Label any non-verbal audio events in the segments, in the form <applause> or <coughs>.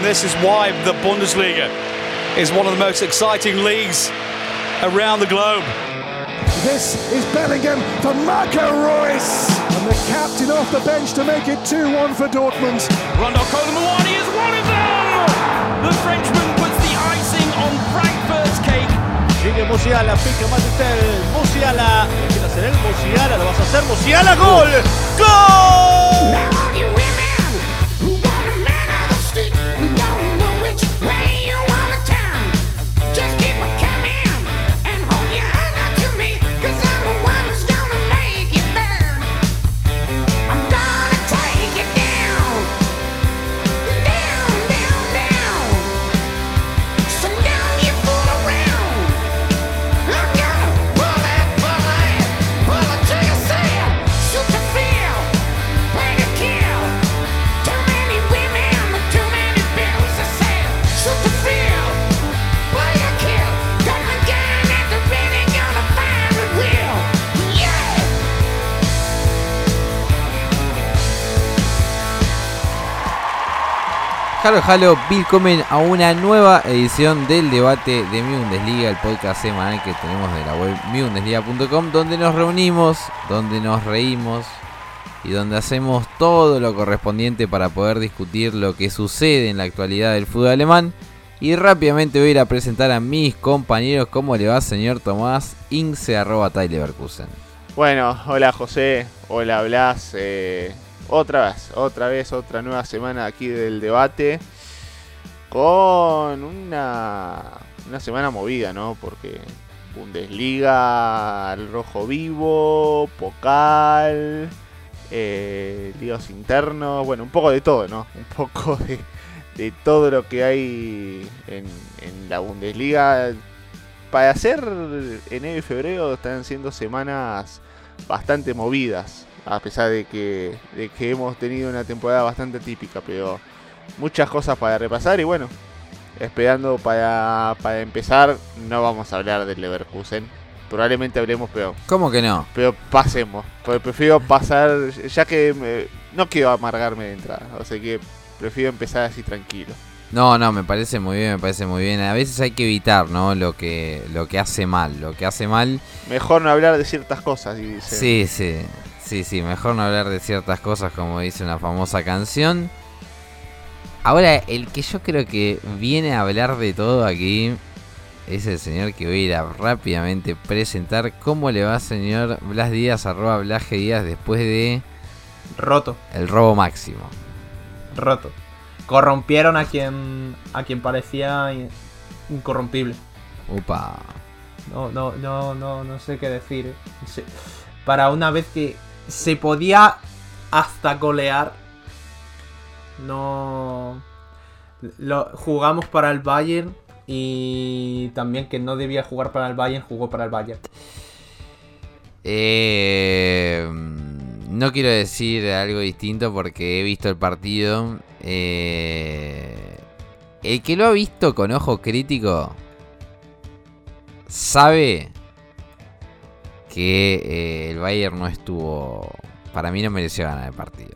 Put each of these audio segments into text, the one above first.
This is why the Bundesliga is one of the most exciting leagues around the globe. This is Bellingham for Marco Reus. And the captain off the bench to make it 2-1 for Dortmund. Rondo Colomwani is one of them! The Frenchman puts the icing on Frankfurt's cake. Sigue Musiala, pica Matitel, Musiala. ¿Quiere hacer él? Musiala, lo vas a hacer. Musiala, gol. ¡Gol! Halo Halo, willkommen a una nueva edición del debate de Mi Bundesliga, el podcast semanal que tenemos de la web miundesliga.com, donde nos reunimos, donde nos reímos y donde hacemos todo lo correspondiente para poder discutir lo que sucede en la actualidad del fútbol alemán. Y rápidamente voy a ir a presentar a mis compañeros. ¿Cómo le va, señor Tomás? Ince arroba Bueno, hola José, hola Blas. Eh, otra vez, otra vez, otra nueva semana aquí del debate. Con una, una semana movida, ¿no? Porque Bundesliga, el rojo vivo, Pocal, eh, ligas internos, bueno, un poco de todo, ¿no? Un poco <laughs> de, de todo lo que hay en, en la Bundesliga. Para hacer enero y febrero están siendo semanas bastante movidas a pesar de que, de que hemos tenido una temporada bastante típica, pero muchas cosas para repasar y bueno, esperando para, para empezar, no vamos a hablar del Leverkusen. Probablemente hablemos, pero. ¿Cómo que no? Pero pasemos. Porque prefiero pasar. Ya que no quiero amargarme de entrada. O sea que prefiero empezar así tranquilo. No, no, me parece muy bien, me parece muy bien. A veces hay que evitar, ¿no? Lo que, lo que hace mal. Lo que hace mal. Mejor no hablar de ciertas cosas. Y Sí, sí. Sí, sí, mejor no hablar de ciertas cosas como dice una famosa canción. Ahora, el que yo creo que viene a hablar de todo aquí es el señor que voy a ir a rápidamente presentar. ¿Cómo le va, señor Blas Díaz, arroba Blas Díaz, después de... Roto. El robo máximo. Roto. Corrompieron a quien, a quien parecía incorrompible. Upa. No, no, no, no, no sé qué decir. Para una vez que se podía hasta golear. No. Lo, jugamos para el Bayern y también que no debía jugar para el Bayern, jugó para el Bayern. Eh, no quiero decir algo distinto porque he visto el partido. Eh, el que lo ha visto con ojo crítico sabe que eh, el Bayern no estuvo. Para mí no mereció ganar el partido.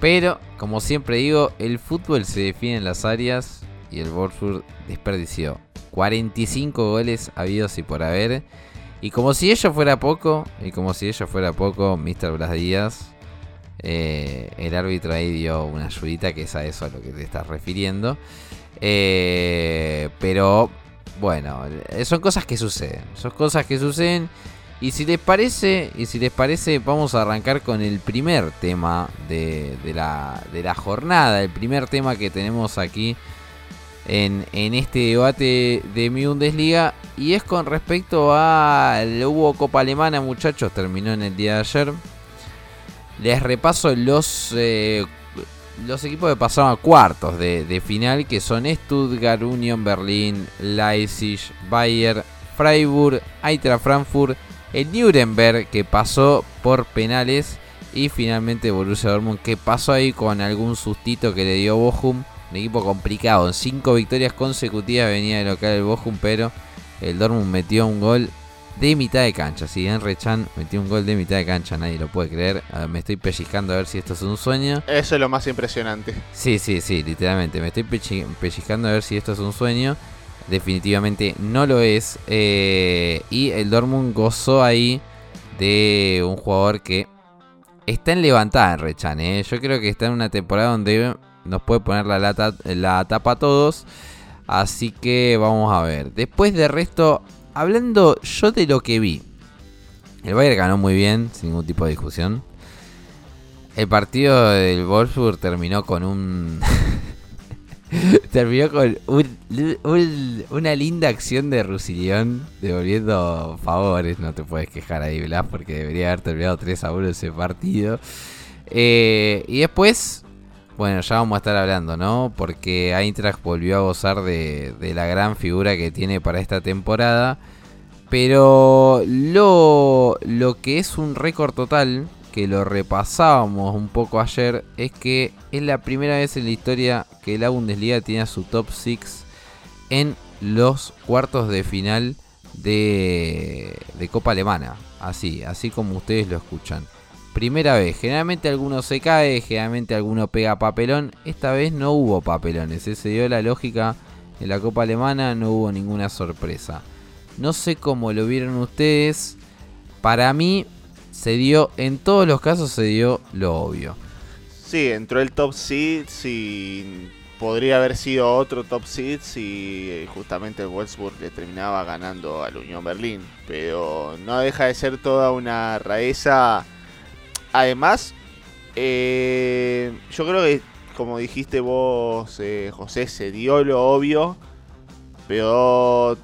Pero, como siempre digo, el fútbol se define en las áreas y el Wolfsburg desperdició 45 goles habidos y por haber. Y como si ello fuera poco, y como si ello fuera poco, Mr. Blas Díaz, eh, el árbitro ahí dio una ayudita, que es a eso a lo que te estás refiriendo. Eh, pero, bueno, son cosas que suceden. Son cosas que suceden. Y si les parece, y si les parece, vamos a arrancar con el primer tema de, la, jornada, el primer tema que tenemos aquí en, este debate de mi Bundesliga. Y es con respecto a hubo Copa Alemana, muchachos, terminó en el día de ayer. Les repaso los, eh, equipos que pasaron a cuartos de, final, que son Stuttgart, Union Berlin, Leipzig, Bayer, Freiburg, Eintracht Frankfurt el Nuremberg que pasó por penales y finalmente Borussia Dortmund que pasó ahí con algún sustito que le dio Bochum. Un equipo complicado, en cinco victorias consecutivas venía de local el Bochum, pero el Dortmund metió un gol de mitad de cancha. Si Henry Chan metió un gol de mitad de cancha, nadie lo puede creer. Me estoy pellizcando a ver si esto es un sueño. Eso es lo más impresionante. Sí, sí, sí, literalmente. Me estoy pellizcando a ver si esto es un sueño. Definitivamente no lo es. Eh, y el Dortmund gozó ahí de un jugador que está en levantada en Rechan. eh. Yo creo que está en una temporada donde nos puede poner la, lata, la tapa a todos. Así que vamos a ver. Después de resto, hablando yo de lo que vi. El Bayern ganó muy bien, sin ningún tipo de discusión. El partido del Wolfsburg terminó con un. <laughs> terminó con un- un- una linda acción de Rusillón devolviendo favores. No te puedes quejar ahí, Blas, porque debería haber terminado 3 a 1 ese partido. Eh, y después, bueno, ya vamos a estar hablando, ¿no? Porque Eintracht volvió a gozar de, de la gran figura que tiene para esta temporada. Pero lo, lo que es un récord total, que lo repasábamos un poco ayer, es que es la primera vez en la historia que la Bundesliga tiene su top 6 en los cuartos de final de, de Copa Alemana. Así, así como ustedes lo escuchan. Primera vez, generalmente alguno se cae, generalmente alguno pega papelón. Esta vez no hubo papelones, eh, se dio la lógica en la Copa Alemana, no hubo ninguna sorpresa. No sé cómo lo vieron ustedes. Para mí se dio, en todos los casos se dio lo obvio. Sí, entró el top seed, si podría haber sido otro top seed si eh, justamente el Wolfsburg le terminaba ganando al Unión Berlín. Pero no deja de ser toda una rareza. Además, eh, yo creo que, como dijiste vos, eh, José, se dio lo obvio, pero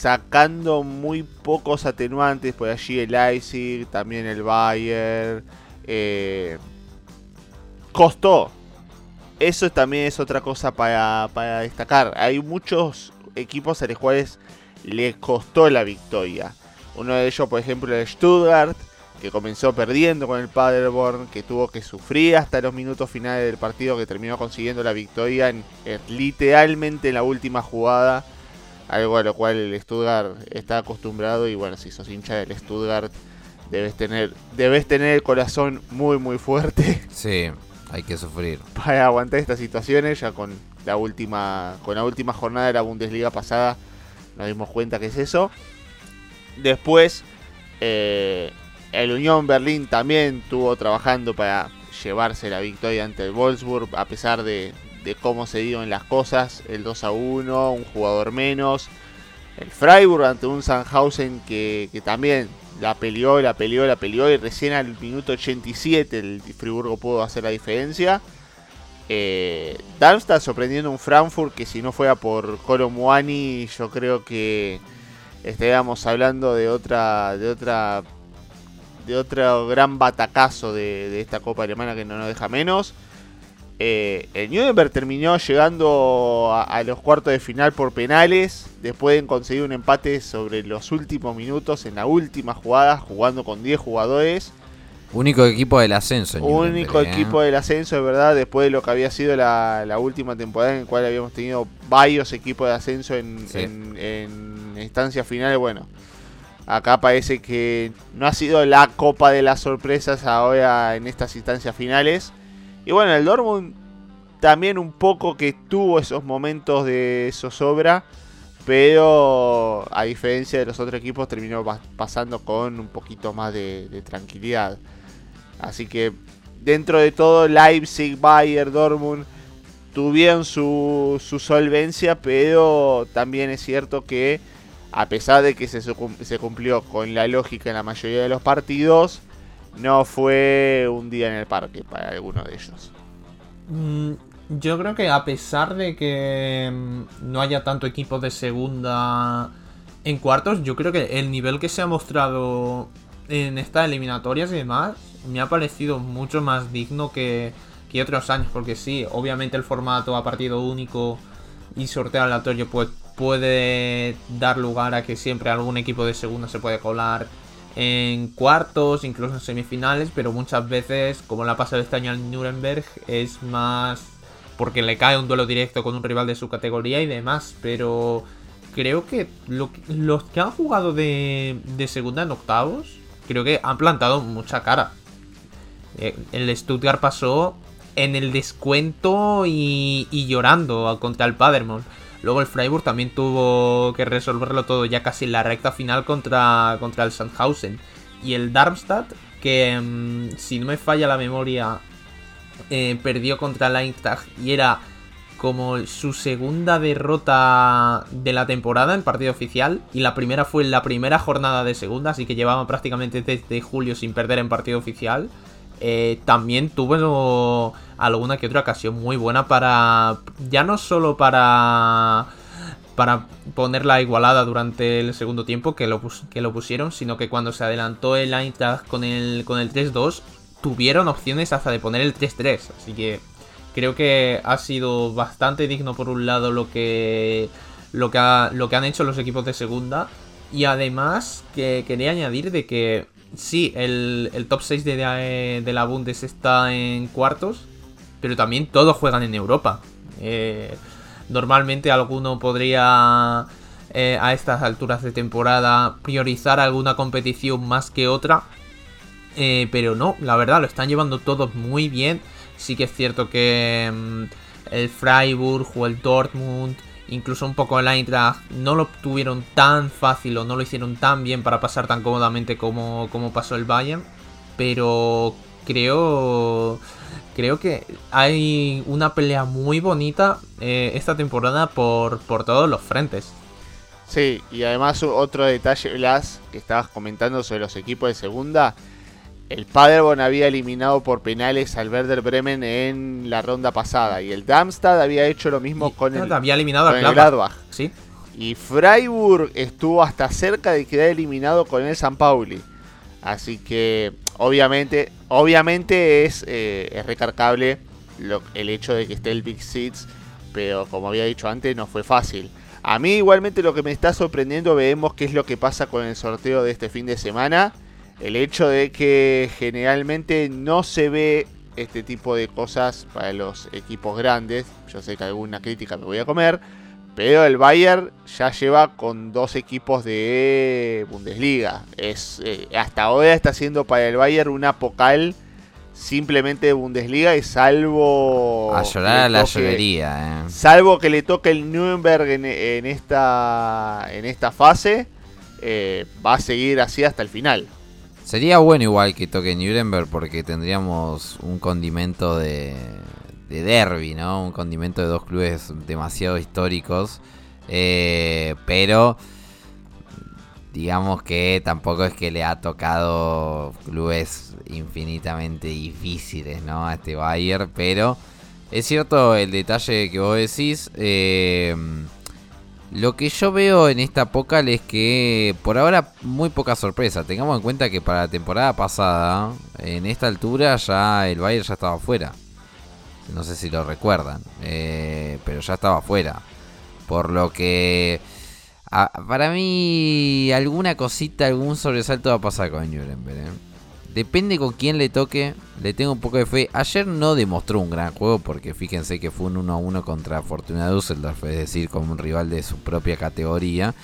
sacando muy pocos atenuantes, por allí el Leipzig, también el Bayern. eh, costó. Eso también es otra cosa para, para destacar. Hay muchos equipos a los cuales les costó la victoria. Uno de ellos, por ejemplo, el Stuttgart, que comenzó perdiendo con el Paderborn, que tuvo que sufrir hasta los minutos finales del partido, que terminó consiguiendo la victoria en literalmente en la última jugada. Algo a lo cual el Stuttgart está acostumbrado y bueno, si sos hincha del Stuttgart debes tener, debes tener el corazón muy muy fuerte <laughs> Sí, hay que sufrir. para aguantar estas situaciones. Ya con la última, con la última jornada de la Bundesliga pasada nos dimos cuenta que es eso. Después, eh, el Unión Berlín también estuvo trabajando para llevarse la victoria ante el Wolfsburg, a pesar de, de cómo se dieron las cosas. El 2 a 1, un jugador menos. El Freiburg ante un Sandhausen que, que también la peleó, la peleó, la peleó. Y recién al minuto 87 el Friburgo pudo hacer la diferencia. Eh, Darmstadt sorprendiendo un Frankfurt que si no fuera por Colo Muani yo creo que estaríamos hablando de otra de otra de otro gran batacazo de, de esta Copa Alemana que no nos deja menos. Eh, el Nuremberg terminó llegando a, a los cuartos de final por penales, después de conseguir un empate sobre los últimos minutos en la última jugada, jugando con 10 jugadores. Único equipo del ascenso. en Único ¿eh? equipo del ascenso, es verdad, después de lo que había sido la, la última temporada en la cual habíamos tenido varios equipos de ascenso en, Sí. en- en instancias finales. Bueno, acá parece que no ha sido la copa de las sorpresas ahora en estas instancias finales. Y bueno, el Dortmund también un poco que tuvo esos momentos de zozobra, pero a diferencia de los otros equipos terminó pa- pasando con un poquito más de, de tranquilidad. Así que dentro de todo Leipzig, Bayern, Dortmund tuvieron su, su solvencia, pero también es cierto que a pesar de que se, se cumplió con la lógica en la mayoría de los partidos, no fue un día en el parque para alguno de ellos. Mm, Yo creo que a pesar de que mm, no haya tanto equipo de segunda en cuartos, yo creo que el nivel que se ha mostrado en estas eliminatorias y demás me ha parecido mucho más digno que, que otros años, porque sí, obviamente el formato a partido único y sorteo aleatorio pues, puede dar lugar a que siempre algún equipo de segunda se puede colar en cuartos, incluso en semifinales, pero muchas veces, como le ha pasado este año al Nuremberg, es más porque le cae un duelo directo con un rival de su categoría y demás, pero creo que, lo los que han jugado de, de segunda en octavos, creo que han plantado mucha cara. Eh, el Stuttgart pasó en el descuento y, y llorando contra el Paderborn. Luego el Freiburg también tuvo que resolverlo todo ya casi en la recta final contra, contra el Sandhausen. Y el Darmstadt, que mm, si no me falla la memoria, eh, perdió contra el Eintracht y era como su segunda derrota de la temporada en partido oficial. Y la primera fue en la primera jornada de segunda, así que llevaban prácticamente desde julio sin perder en partido oficial. Eh, también tuvo alguna que otra ocasión muy buena para. Ya no solo para. Para ponerla igualada durante el segundo tiempo, que lo, que lo pusieron, sino que cuando se adelantó el Eintracht con el, con el 3-2, tuvieron opciones hasta de poner el 3-3. Así que creo que ha sido bastante digno por un lado lo que lo que, lo que han hecho los equipos de segunda y además que quería añadir de que sí el, el top 6 de, de, la Bundes está en cuartos pero también todos juegan en Europa Eh, normalmente alguno podría eh, a estas alturas de temporada priorizar alguna competición más que otra eh, pero no, la verdad, lo están llevando todos muy bien. Sí que es cierto que mm, el Freiburg o el Dortmund, incluso un poco el Eintracht, no lo tuvieron tan fácil o no lo hicieron tan bien para pasar tan cómodamente como, como pasó el Bayern. Pero creo, creo que hay una pelea muy bonita eh, esta temporada por, por todos los frentes. Sí, y además otro detalle, Blas, que estabas comentando sobre los equipos de segunda. El Paderborn había eliminado por penales al Werder Bremen en la ronda pasada. Y el Darmstadt había hecho lo mismo Y- con el, había eliminado con al el Gladbach. Sí, Y Freiburg estuvo hasta cerca de quedar eliminado con el San Pauli. Así que obviamente, obviamente es, eh, es recargable lo- el hecho de que esté el Big Six. Pero como había dicho antes, no fue fácil. A mí igualmente lo que me está sorprendiendo, veremos qué es lo que pasa con el sorteo de este fin de semana. El hecho de que generalmente no se ve este tipo de cosas para los equipos grandes. Yo sé que alguna crítica me voy a comer. Pero el Bayern ya lleva con dos equipos de Bundesliga. Es, eh, hasta ahora está siendo para el Bayern una pocal simplemente de Bundesliga y salvo... A llorar a la toque- llorería, eh. Salvo que le toque el Nuremberg en, en esta, en esta fase, eh, va a seguir así hasta el final. Sería bueno igual que toque Nuremberg porque tendríamos un condimento de, de derby, ¿no? Un condimento de dos clubes demasiado históricos. Eh, pero digamos que tampoco es que le ha tocado clubes infinitamente difíciles, ¿no? A este Bayern. Pero es cierto el detalle que vos decís. eh, lo que yo veo en esta Pocal es que por ahora muy poca sorpresa. Tengamos en cuenta que para la temporada pasada, en esta altura ya el Bayern ya estaba fuera. No sé si lo recuerdan, eh, pero ya estaba fuera. Por lo que para mí alguna cosita, algún sobresalto va a pasar con Nuremberg. eh. Depende con quién le toque, le tengo un poco de fe. Ayer no demostró un gran juego porque fíjense que fue un 1 a 1 contra Fortuna Düsseldorf, es decir, como un rival de su propia categoría.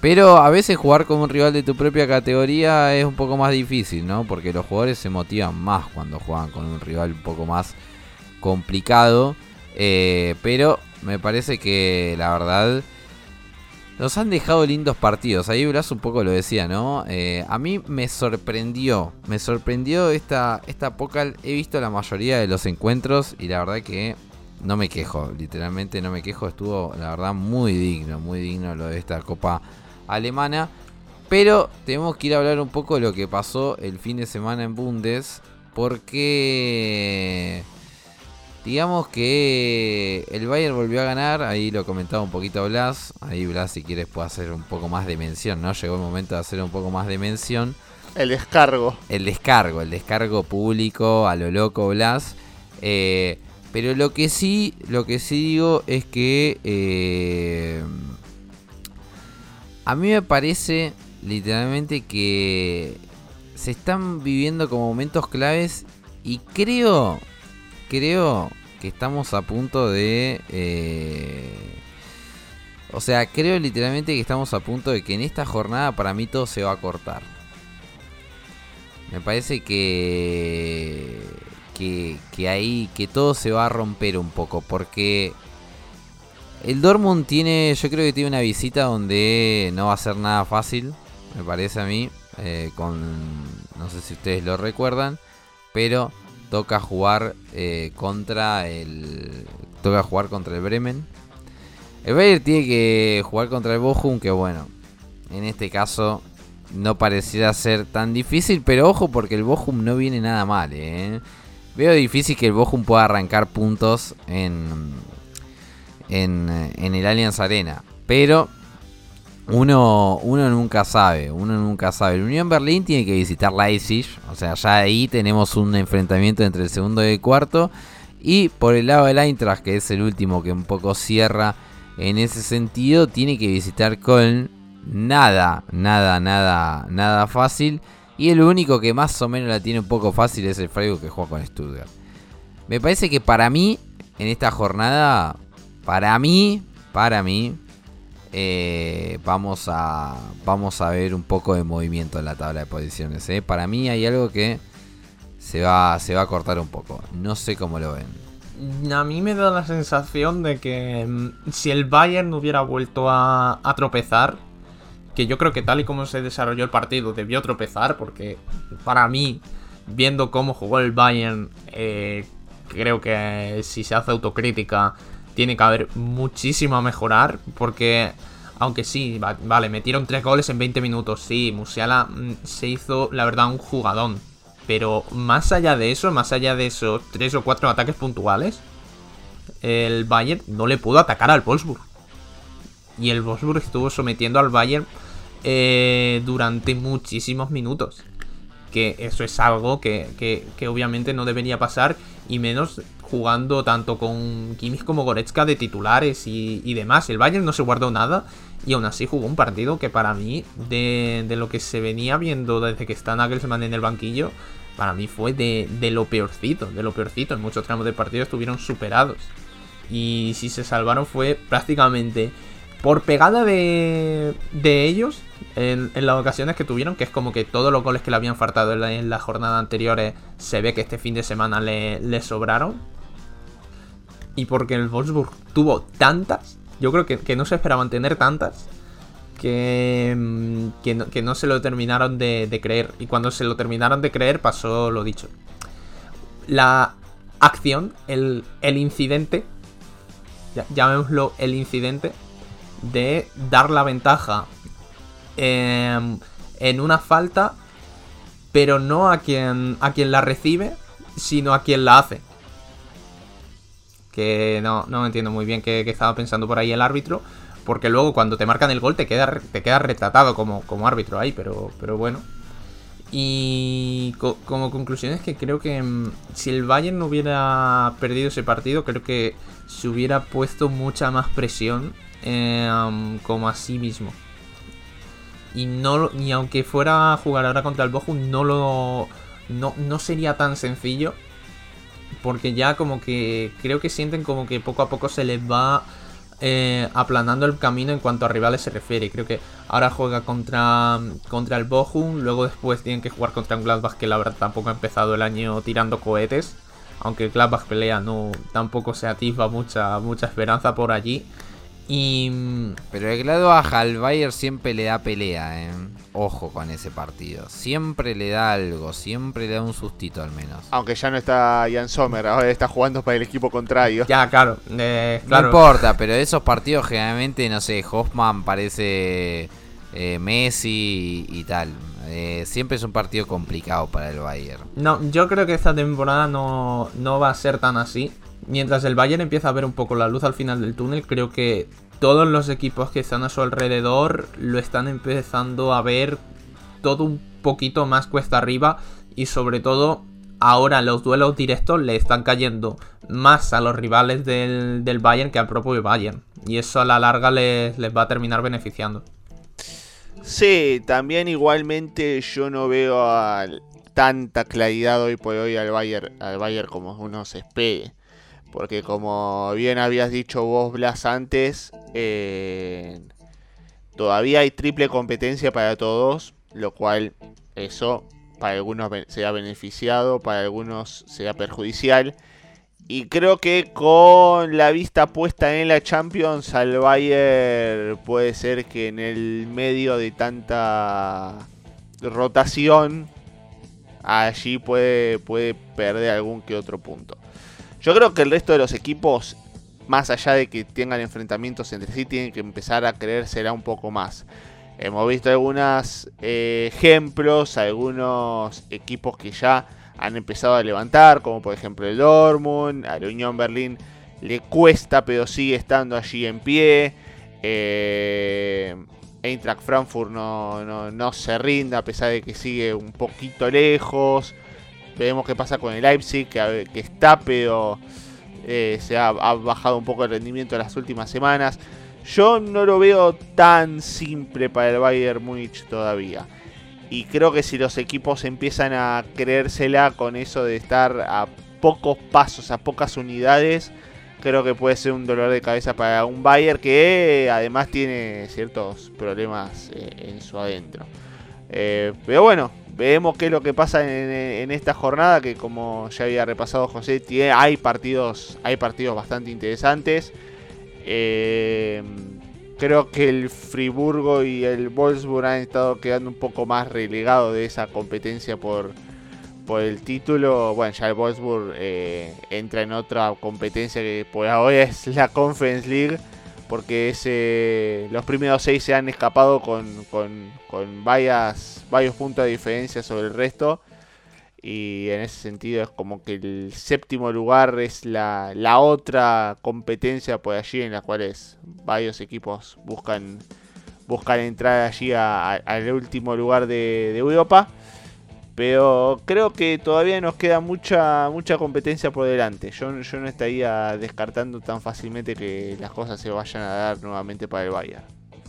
Pero a veces jugar con un rival de tu propia categoría es un poco más difícil, ¿no? Porque los jugadores se motivan más cuando juegan con un rival un poco más complicado. Eh, pero me parece que la verdad nos han dejado lindos partidos. Ahí Blas un poco lo decía, ¿no? Eh, a mí me sorprendió. Me sorprendió esta, esta. He visto la mayoría de los encuentros y la verdad que no me quejo. Literalmente no me quejo. Estuvo, la verdad, muy digno. Muy digno lo de esta Copa Alemana. Pero tenemos que ir a hablar un poco de lo que pasó el fin de semana en Bundes. Porque... Digamos que el Bayern volvió a ganar, ahí lo comentaba un poquito Blas, ahí Blas si quieres puede hacer un poco más de mención, ¿no? Llegó el momento de hacer un poco más de mención. El descargo. El descargo, el descargo público a lo loco Blas. Eh, pero lo que sí, lo que sí digo es que eh, a mí me parece literalmente que se están viviendo como momentos claves y creo, creo que estamos a punto de... eh, O sea, creo literalmente que estamos a punto de que en esta jornada para mí todo se va a cortar. Me parece que, que, que ahí, que todo se va a romper un poco. Porque el Dortmund tiene, yo creo que tiene una visita donde no va a ser nada fácil, me parece a mí. eh, con, no sé si ustedes lo recuerdan, pero toca jugar eh, contra el, toca jugar contra el Bremen. El Bayern tiene que jugar contra el Bochum, que bueno, en este caso no pareciera ser tan difícil, pero ojo porque el Bochum no viene nada mal. ¿eh? Veo difícil que el Bochum pueda arrancar puntos en, en, en el Allianz Arena, pero uno, uno nunca sabe, uno nunca sabe. El Unión Berlín tiene que visitar Leipzig, o sea, ya ahí tenemos un enfrentamiento entre el segundo y el cuarto. Y por el lado del Eintracht, que es el último que un poco cierra en ese sentido, tiene que visitar Köln. Nada, nada, nada, nada fácil. Y el único que más o menos la tiene un poco fácil es el Freiburg que juega con Stuttgart. Me parece que para mí, en esta jornada, para mí, para mí, eh, vamos a vamos a ver un poco de movimiento en la tabla de posiciones. ¿eh? Para mí hay algo que se va, se va a cortar un poco. No sé cómo lo ven. A mí me da la sensación de que mm, si el Bayern hubiera vuelto a, tropezar, que yo creo que tal y como se desarrolló el partido debió tropezar, porque para mí, viendo cómo jugó el Bayern, eh, creo que si se hace autocrítica, tiene que haber muchísimo a mejorar, porque aunque sí, va- vale, metieron tres goles en 20 minutos, sí, Musiala mm, se hizo, la verdad, un jugadón. Pero más allá de eso, más allá de esos tres o cuatro ataques puntuales, el Bayern no le pudo atacar al Wolfsburg. Y el Wolfsburg estuvo sometiendo al Bayern eh, durante muchísimos minutos. Que eso es algo que, que- que obviamente no debería pasar. Y menos jugando tanto con Kimmich como Goretzka de titulares y, demás. El Bayern no se guardó nada. Y aún así jugó un partido que para mí, de, de lo que se venía viendo desde que está Nagelsmann en el banquillo, para mí fue de, de lo peorcito, de lo peorcito. En muchos tramos del partido estuvieron superados. Y si se salvaron fue prácticamente por pegada de, de ellos en, las ocasiones que tuvieron, que es como que todos los goles que le habían faltado en la, en la jornada anteriores se ve que este fin de semana le sobraron. Y porque el Wolfsburg tuvo tantas, yo creo que, que no se esperaban tener tantas, que, mm, que, no, que no se lo terminaron de, creer. Y cuando se lo terminaron de creer pasó lo dicho. La acción, el, el incidente, ya- llamémoslo el incidente, de dar la ventaja em, en una falta, pero no a quien, a quien la recibe, sino a quien la hace. Que no, no entiendo muy bien qué, estaba pensando por ahí el árbitro. Porque luego cuando te marcan el gol te queda, te queda retratado como, como árbitro ahí, pero, pero bueno. Y co- como conclusión es que creo que mm, si el Bayern no hubiera perdido ese partido, creo que se hubiera puesto mucha más presión eh, um, como a sí mismo. Y no y aunque fuera a jugar ahora contra el Bochum, no lo no, no sería tan sencillo. Porque ya como que creo que sienten como que poco a poco se les va eh, aplanando el camino en cuanto a rivales se refiere. Creo que ahora juega contra, contra el Bochum, luego después tienen que jugar contra un Gladbach que la verdad tampoco ha empezado el año tirando cohetes. Aunque el Gladbach pelea, no tampoco se atisba mucha, mucha esperanza por allí. Y Pero el Gladbach al Bayern siempre le da pelea, ¿eh? Ojo con ese partido. Siempre le da algo, siempre le da un sustito al menos. Aunque ya no está Jan Sommer, ahora está jugando para el equipo contrario. ya, claro, eh, claro. No importa, pero esos partidos generalmente, no sé, Hoffman parece eh, Messi y, y tal. Eh, siempre es un partido complicado para el Bayern. No, yo creo que esta temporada no, no va a ser tan así. Mientras el Bayern empieza a ver un poco la luz al final del túnel, creo que todos los equipos que están a su alrededor lo están empezando a ver todo un poquito más cuesta arriba y sobre todo ahora los duelos directos le están cayendo más a los rivales del, del Bayern que al propio Bayern. Y eso a la larga les, les va a terminar beneficiando. Sí, también igualmente yo no veo a tanta claridad hoy por hoy al Bayern, al Bayern como uno se espere. Porque como bien habías dicho vos, Blas, antes, eh, todavía hay triple competencia para todos, lo cual eso para algunos sea beneficiado, para algunos sea perjudicial. Y creo que con la vista puesta en la Champions, al Bayern puede ser que en el medio de tanta rotación, allí puede, puede perder algún que otro punto. Yo creo que el resto de los equipos, más allá de que tengan enfrentamientos entre sí, tienen que empezar a creérsela un poco más. Hemos visto algunos eh, ejemplos, algunos equipos que ya han empezado a levantar, como por ejemplo el Dortmund, a la Unión Berlín le cuesta, pero sigue estando allí en pie. Eh, Eintracht Frankfurt no, no, se rinde a pesar de que sigue un poquito lejos. Veremos qué pasa con el Leipzig, que, está, pero eh, se ha, bajado un poco el rendimiento en las últimas semanas. Yo no lo veo tan simple para el Bayern Múnich todavía. Y creo que si los equipos empiezan a creérsela con eso de estar a pocos pasos, a pocas unidades, creo que puede ser un dolor de cabeza para un Bayern que además tiene ciertos problemas eh, en su adentro. Eh, pero bueno, vemos qué es lo que pasa en, esta jornada, que como ya había repasado José, hay partidos, hay partidos bastante interesantes. Eh, creo que el Friburgo y el Wolfsburg han estado quedando un poco más relegados de esa competencia por, por el título. Bueno, ya el Wolfsburg eh, entra en otra competencia que por ahora es la Conference League. Porque los primeros seis se han escapado con, con varios puntos de diferencia sobre el resto. Y en ese sentido es como que el séptimo lugar es la, otra competencia por allí en la cual varios equipos buscan, buscan entrar allí al último lugar de, Europa. Pero creo que todavía nos queda mucha mucha competencia por delante. Yo, yo no estaría descartando tan fácilmente que las cosas se vayan a dar nuevamente para el Bayern.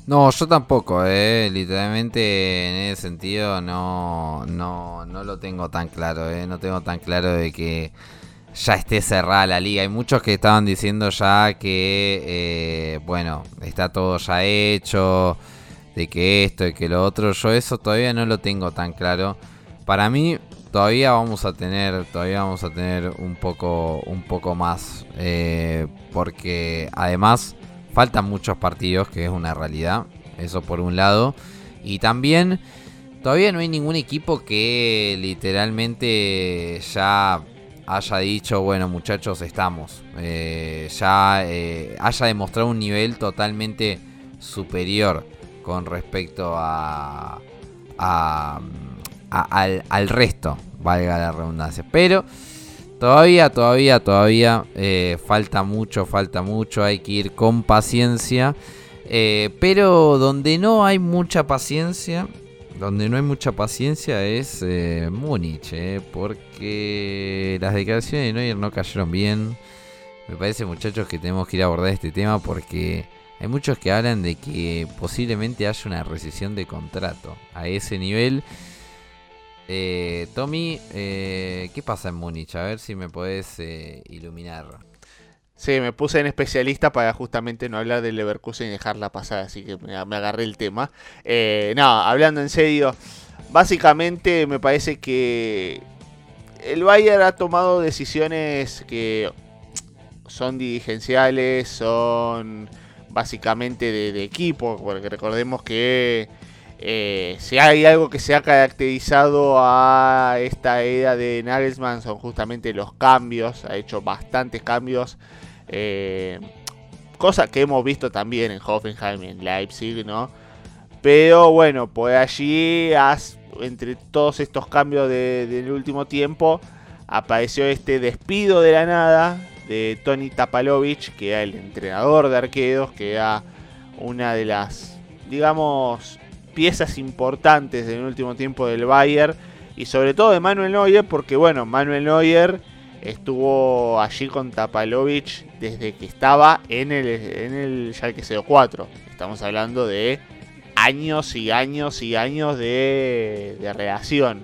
No, yo tampoco, eh. literalmente en ese sentido no, no, no lo tengo tan claro, eh. no tengo tan claro de que ya esté cerrada la liga. Hay muchos que estaban diciendo ya que, eh, bueno, está todo ya hecho, de que esto y que lo otro. Yo eso todavía no lo tengo tan claro. Para mí todavía vamos a tener, todavía vamos a tener un poco, un poco más, eh, porque además Faltan muchos partidos, que es una realidad. Eso por un lado. Y también todavía no hay ningún equipo que literalmente ya haya dicho, bueno muchachos, estamos. Eh, ya eh, haya demostrado un nivel totalmente superior con respecto a, al, resto, valga la redundancia. Pero Todavía, todavía, todavía eh, falta mucho, falta mucho, hay que ir con paciencia. Eh, pero donde no hay mucha paciencia, donde no hay mucha paciencia es eh, Múnich, porque las declaraciones de Neuer no cayeron bien. Me parece muchachos que tenemos que ir a abordar este tema porque hay muchos que hablan de que posiblemente haya una recesión de contrato a ese nivel. Eh, Tommy, eh, ¿qué pasa en Múnich? A ver si me podés eh, iluminar. Sí, me puse en especialista para justamente no hablar del Leverkusen y dejarla pasar, así que me, agarré el tema. Eh, no, hablando en serio, básicamente me parece que el Bayern ha tomado decisiones que son dirigenciales, son básicamente de equipo, porque recordemos que eh, si hay algo que se ha caracterizado a esta era de Nagelsmann son justamente los cambios, ha hecho bastantes cambios, eh, cosa que hemos visto también en Hoffenheim y en Leipzig, ¿no? Pero bueno, por allí, entre todos estos cambios del último tiempo, apareció este despido de la nada de Tony Tapalovic, que era el entrenador de arqueros, que era una de las, digamos, piezas importantes en el último tiempo del Bayern y sobre todo de Manuel Neuer, porque bueno, Manuel Neuer estuvo allí con Tapalovic desde que estaba en el, en el Schalke 04. Estamos hablando de años y años y años de, de relación.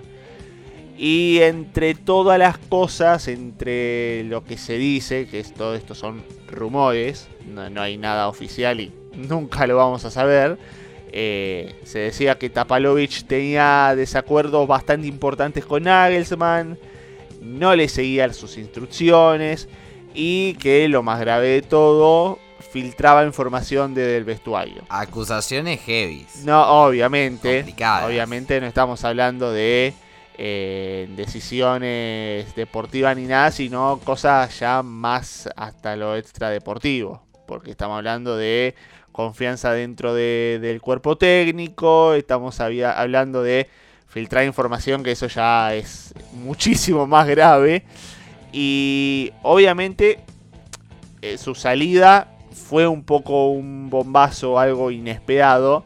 Y entre todas las cosas, entre lo que se dice, que es, todo esto son rumores, no, no hay nada oficial y nunca lo vamos a saber. Eh, se decía que Tapalovic tenía desacuerdos bastante importantes con Nagelsmann, no le seguía sus instrucciones y que lo más grave de todo, filtraba información desde el vestuario. Acusaciones heavy. No, obviamente. Complicadas. Obviamente no estamos hablando de eh, decisiones deportivas ni nada, sino cosas ya más hasta lo extradeportivo. Porque estamos hablando de confianza dentro de- del cuerpo técnico, estamos había- hablando de filtrar información, que eso ya es muchísimo más grave. Y obviamente eh, su salida fue un poco un bombazo, algo inesperado.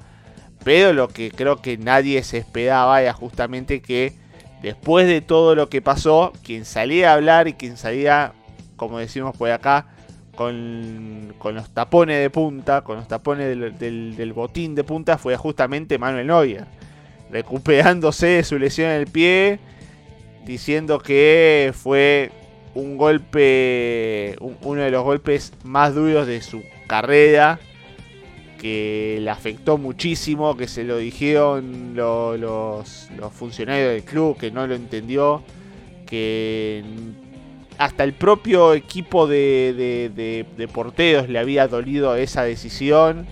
Pero lo que creo que nadie se esperaba era justamente que después de todo lo que pasó, quien salía a hablar y quien salía, como decimos por acá, con, con los tapones de punta, con los tapones del, botín de punta, fue justamente Manuel Neuer. Recuperándose de su lesión en el pie, diciendo que fue un golpe, un- uno de los golpes más duros de su carrera que le afectó muchísimo, que se lo dijeron lo- los, los funcionarios del club, que no lo entendió, que hasta el propio equipo de, de, porteros le había dolido esa decisión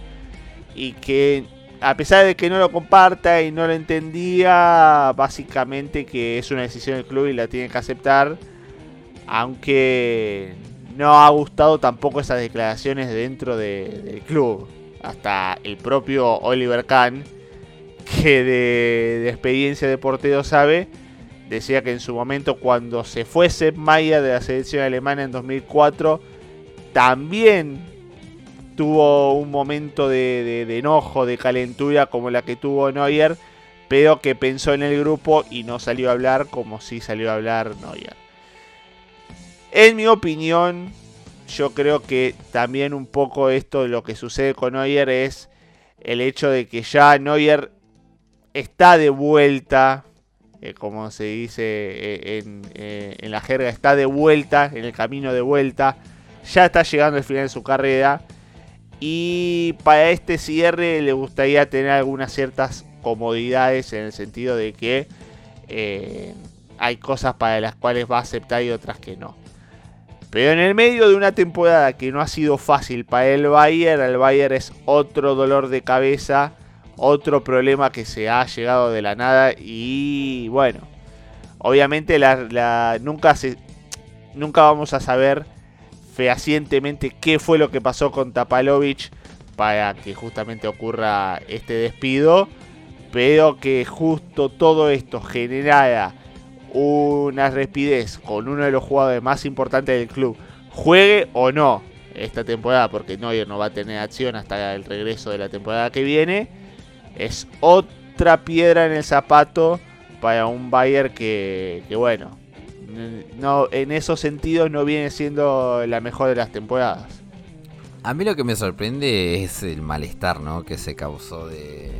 y que a pesar de que no lo comparta y no lo entendía, básicamente que es una decisión del club y la tiene que aceptar, aunque no ha gustado tampoco esas declaraciones dentro de- del club. Hasta el propio Oliver Kahn, que de, de experiencia de portero sabe, decía que en su momento cuando se fue Sepp Maier de la selección alemana en 2004, también tuvo un momento de, de- enojo, de calentura como la que tuvo Neuer, pero que pensó en el grupo y no salió a hablar como si salió a hablar Neuer. En mi opinión, yo creo que también un poco esto de lo que sucede con Neuer es el hecho de que ya Neuer está de vuelta, eh, como se dice eh, en, eh, en la jerga, está de vuelta, en el camino de vuelta, ya está llegando al final de su carrera. Y para este cierre le gustaría tener algunas ciertas comodidades en el sentido de que hay cosas para las cuales va a aceptar y otras que no. Pero en el medio de una temporada que no ha sido fácil para el Bayern, el Bayern es otro dolor de cabeza, otro problema que se ha llegado de la nada y bueno, obviamente la, nunca se, nunca vamos a saber fehacientemente qué fue lo que pasó con Tapalovic para que justamente ocurra este despido, pero que justo todo esto generara una rapidez con uno de los jugadores más importantes del club, juegue o no esta temporada, porque Neuer no va a tener acción hasta el regreso de la temporada que viene, es otra piedra en el zapato para un Bayern que, que bueno, no, en esos sentidos no viene siendo la mejor de las temporadas. A mí lo que me sorprende es el malestar ¿no? que se causó de-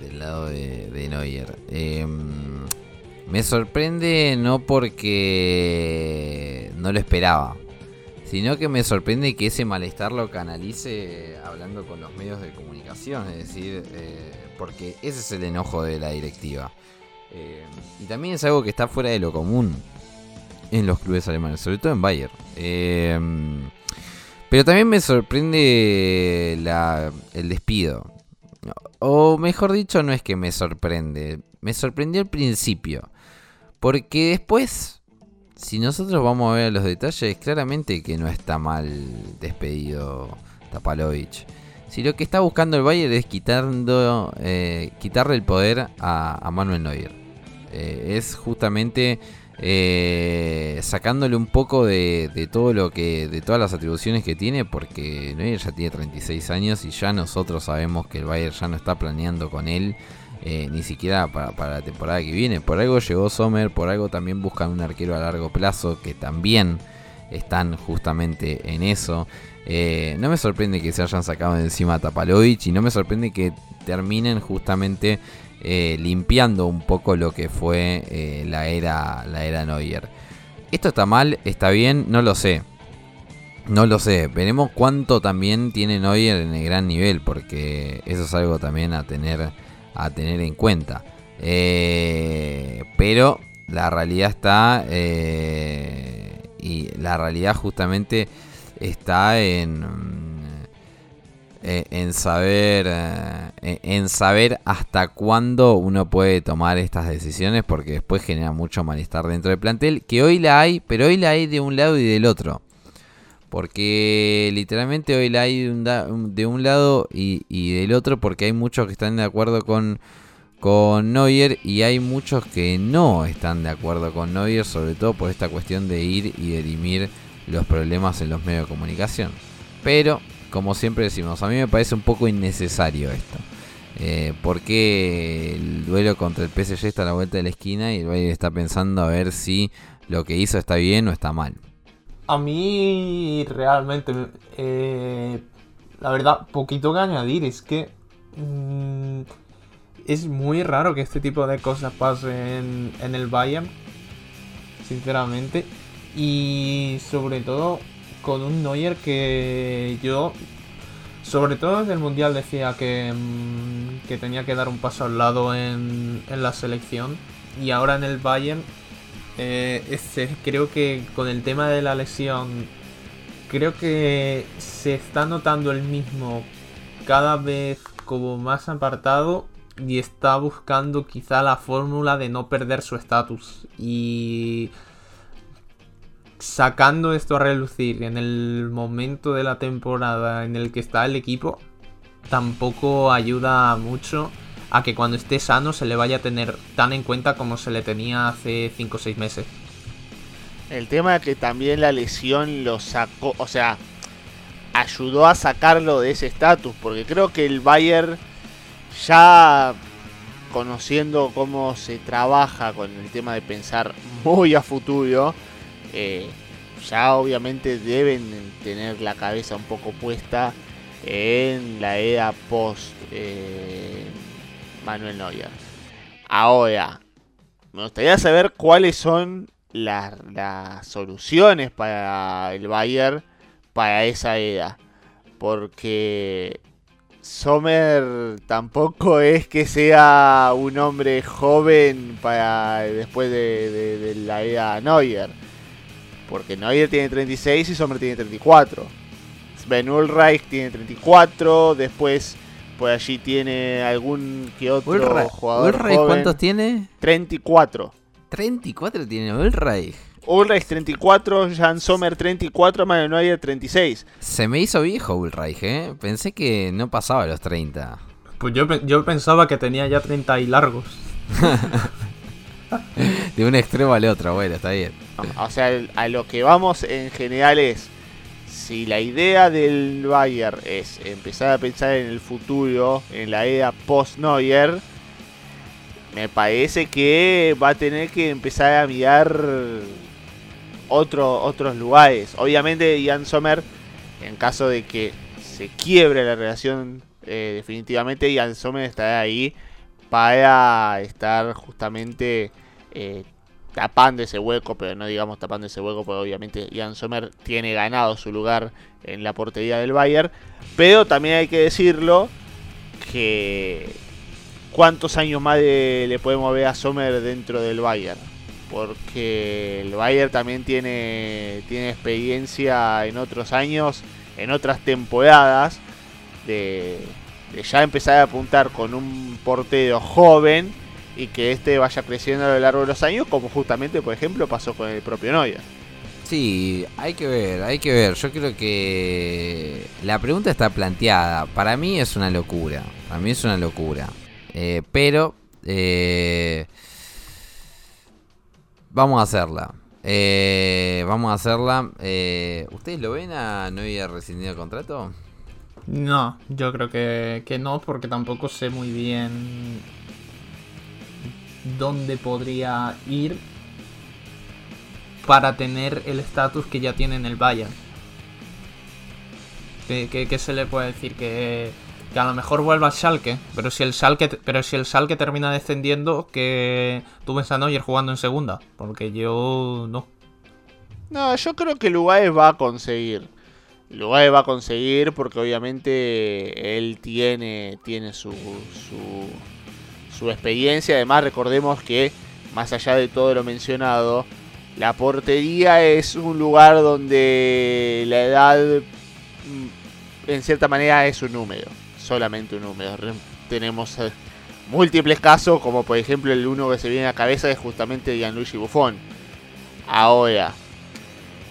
del lado de, de Neuer. Eh, me sorprende no porque no lo esperaba, sino que me sorprende que ese malestar lo canalice hablando con los medios de comunicación, es decir, eh, porque ese es el enojo de la directiva. Eh, y también es algo que está fuera de lo común en los clubes alemanes, sobre todo en Bayern. Eh, pero también me sorprende la- el despido. O mejor dicho, no es que me sorprende. Me sorprendió al principio. Porque después, si nosotros vamos a ver los detalles, claramente que no está mal despedido Tapalovic. Si lo que está buscando el Bayern es quitando, eh, quitarle el poder a, a Manuel Neuer. Eh, es justamente eh, sacándole un poco de, de todo lo que de todas las atribuciones que tiene porque Neuer ya tiene 36 años y ya nosotros sabemos que el Bayern ya no está planeando con él eh, ni siquiera para, la temporada que viene. Por algo llegó Sommer por algo también buscan un arquero a largo plazo que también están justamente en eso. Eh, no me sorprende que se hayan sacado de encima a Tapalovic y no me sorprende que terminen justamente eh, limpiando un poco lo que fue la era la era Neuer. Esto está mal, está bien, no lo sé. No lo sé, veremos cuánto también tiene Neuer en el gran nivel, porque eso es algo también a tener, a tener en cuenta. Eh, pero la realidad está, y la realidad justamente está en, eh, en saber eh, en saber hasta cuándo uno puede tomar estas decisiones porque después genera mucho malestar dentro del plantel que hoy la hay pero hoy la hay de un lado y del otro porque literalmente hoy la hay de un, lado y, del otro porque hay muchos que están de acuerdo con con Neuer y hay muchos que no están de acuerdo con Neuer sobre todo por esta cuestión de ir y dirimir los problemas en los medios de comunicación. Pero, como siempre decimos, a mí me parece un poco innecesario esto. Eh, porque el duelo contra el PSG está a la vuelta de la esquina y el Bayern está pensando a ver si lo que hizo está bien o está mal. A mí realmente, eh, la verdad, poquito que añadir. Es que mm, es muy raro que este tipo de cosas pasen en el Bayern, sinceramente. Y sobre todo con un Neuer que yo, sobre todo desde el Mundial, decía que, mm, que tenía que dar un paso al lado en, en la selección. Y ahora en el Bayern, eh, creo que con el tema de la lesión, creo que se está notando el mismo cada vez como más apartado y está buscando quizá la fórmula de no perder su estatus. Y sacando esto a relucir en el momento de la temporada en el que está el equipo, tampoco ayuda mucho a que cuando esté sano se le vaya a tener tan en cuenta como se le tenía hace 5 o 6 meses. El tema es que también la lesión lo sacó, o sea, ayudó a sacarlo de ese estatus, porque creo que el Bayern ya conociendo cómo se trabaja con el tema de pensar muy a futuro, eh, ya obviamente deben tener la cabeza un poco puesta en la era post eh, Manuel Neuer. Ahora, me gustaría saber cuáles son las, soluciones para el Bayern para esa era. Porque Sommer tampoco es que sea un hombre joven para después de, la era Neuer. Porque Neuer tiene 36 y Sommer tiene 34. Sven Ulreich tiene 34. Después por allí tiene algún que otro jugador Ulreich cuántos tiene? 34. 34 tiene Ulreich. Ulreich 34, Jan Sommer 34, Manuel Neuer 36. Se me hizo viejo Ulreich, ¿eh? Pensé que no pasaba los 30. Pues yo, yo pensaba que tenía ya 30 y largos. <laughs> de un extremo al otro, bueno, está bien. O sea, a lo que vamos en general es, si la idea del Bayern es empezar a pensar en el futuro, en la era post-Neuer, me parece que va a tener que empezar a mirar otro, otros lugares. Obviamente, Ian Sommer, en caso de que se quiebre la relación eh, definitivamente, Ian Sommer estará ahí para estar justamente eh, tapando ese hueco, pero no digamos tapando ese hueco, porque obviamente Ian Sommer tiene ganado su lugar en la portería del Bayern. Pero también hay que decirlo que cuántos años más le podemos ver a Sommer dentro del Bayern. Porque el Bayern también tiene, tiene experiencia en otros años, en otras temporadas, de, de ya empezar a apuntar con un portero joven y que este vaya creciendo a lo largo de los años, como justamente, por ejemplo, pasó con el propio Neuer. Sí, hay que ver, hay que ver. Yo creo que la pregunta está planteada. Para mí es una locura. Para mí es una locura. Eh, pero eh, vamos a hacerla. Eh, vamos a hacerla. ¿Ustedes lo ven a no había rescindido el contrato? No, yo creo que, que no, porque tampoco sé muy bien dónde podría ir para tener el estatus que ya tiene en el Bayern. ¿Qué, se le puede decir? Que, a lo mejor vuelva al Schalke, pero si el Schalke, pero si el Schalke termina descendiendo, que tú ves a Neuer jugando en segunda, porque yo no. No, yo creo que Lugaes va a conseguir. Lugaes va a conseguir porque obviamente él tiene, tiene su, su, su experiencia. Además, recordemos que, más allá de todo lo mencionado, la portería es un lugar donde la edad, mm, en cierta manera, es un número. Solamente un número. Tenemos eh, múltiples casos, como por ejemplo el uno que se viene a la cabeza es justamente Gianluigi Buffon. Ahora,